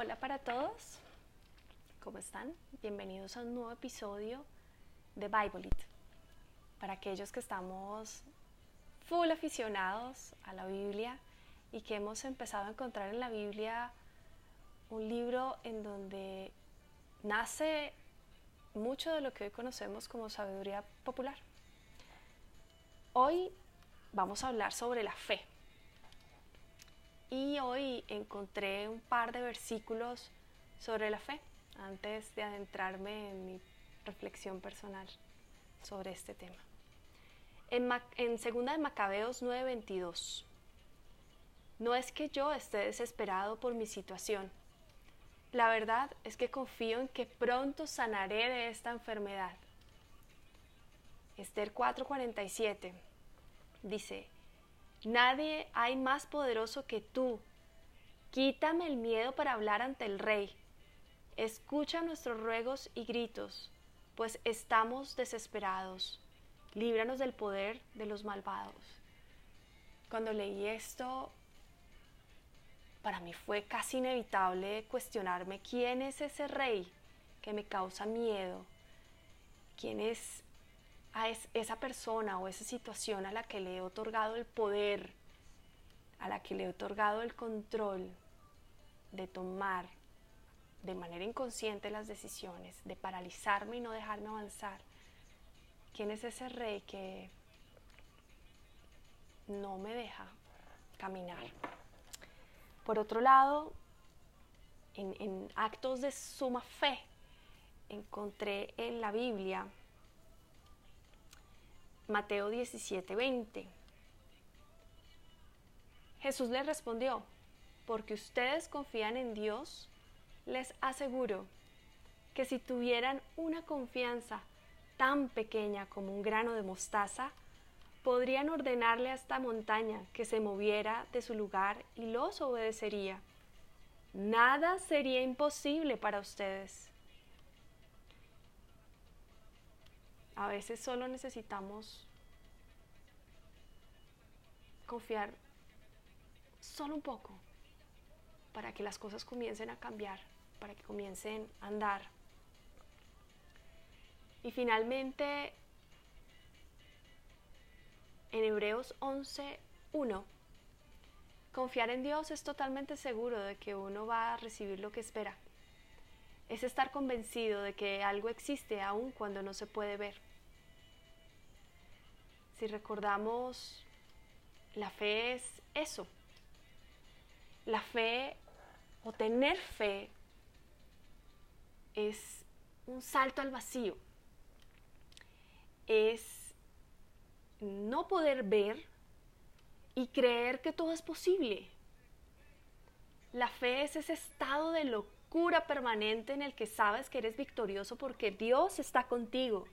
Hola para todos, ¿cómo están? Bienvenidos a un nuevo episodio de Bible It. Para aquellos que estamos full aficionados a la Biblia y que hemos empezado a encontrar en la Biblia un libro en donde nace mucho de lo que hoy conocemos como sabiduría popular. Hoy vamos a hablar sobre la fe. Y hoy encontré un par de versículos sobre la fe antes de adentrarme en mi reflexión personal sobre este tema. En, en segunda de Macabeos 9:22. No es que yo esté desesperado por mi situación. La verdad es que confío en que pronto sanaré de esta enfermedad. Esther 4:47 dice, Nadie hay más poderoso que tú. Quítame el miedo para hablar ante el rey. Escucha nuestros ruegos y gritos, pues estamos desesperados. Líbranos del poder de los malvados. Cuando leí esto, para mí fue casi inevitable cuestionarme quién es ese rey que me causa miedo, quién es a esa persona o esa situación a la que le he otorgado el poder, a la que le he otorgado el control de tomar de manera inconsciente las decisiones, de paralizarme y no dejarme avanzar. ¿Quién es ese rey que no me deja caminar? Por otro lado, en, actos de suma fe, encontré en la Biblia Mateo 17, 20. Jesús les respondió, porque ustedes confían en Dios, les aseguro que si tuvieran una confianza tan pequeña como un grano de mostaza, podrían ordenarle a esta montaña que se moviera de su lugar y los obedecería. Nada sería imposible para ustedes. A veces solo necesitamos confiar solo un poco para que las cosas comiencen a cambiar, para que comiencen a andar. Y finalmente, en Hebreos 11.1, confiar en Dios es totalmente seguro de que uno va a recibir lo que espera. Es estar convencido de que algo existe aun cuando no se puede ver. Si recordamos, la fe es eso. La fe o tener fe es un salto al vacío. Es no poder ver y creer que todo es posible. La fe es ese estado de locura permanente en el que sabes que eres victorioso porque Dios está contigo.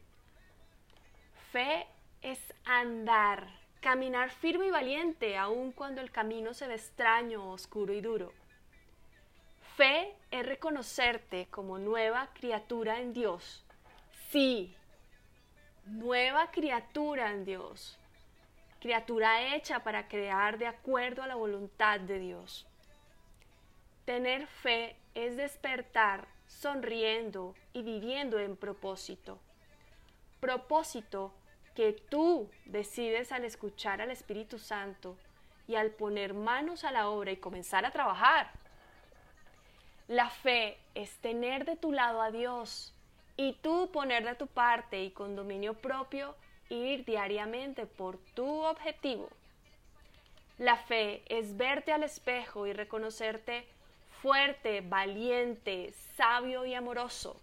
Fe es andar, caminar firme y valiente aun cuando el camino se ve extraño, oscuro y duro. Fe es reconocerte como nueva criatura en Dios. Sí, nueva criatura en Dios. Criatura hecha para crear de acuerdo a la voluntad de Dios. Tener fe es despertar sonriendo y viviendo en propósito. Propósito que tú decides al escuchar al Espíritu Santo y al poner manos a la obra y comenzar a trabajar. La fe es tener de tu lado a Dios y tú poner de tu parte y con dominio propio ir diariamente por tu objetivo. La fe es verte al espejo y reconocerte fuerte, valiente, sabio y amoroso.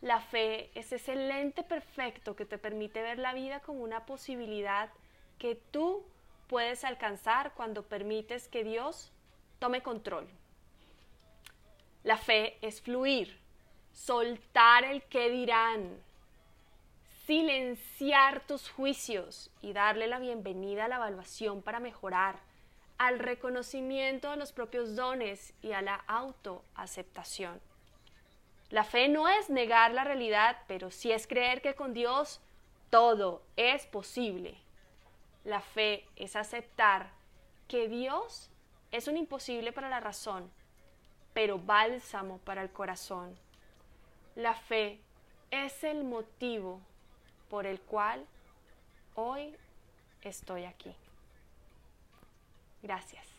La fe es ese lente perfecto que te permite ver la vida como una posibilidad que tú puedes alcanzar cuando permites que Dios tome control. La fe es fluir, soltar el que dirán, silenciar tus juicios y darle la bienvenida a la evaluación para mejorar, al reconocimiento de los propios dones y a la autoaceptación. La fe no es negar la realidad, pero sí es creer que con Dios todo es posible. La fe es aceptar que Dios es un imposible para la razón, pero bálsamo para el corazón. La fe es el motivo por el cual hoy estoy aquí. Gracias.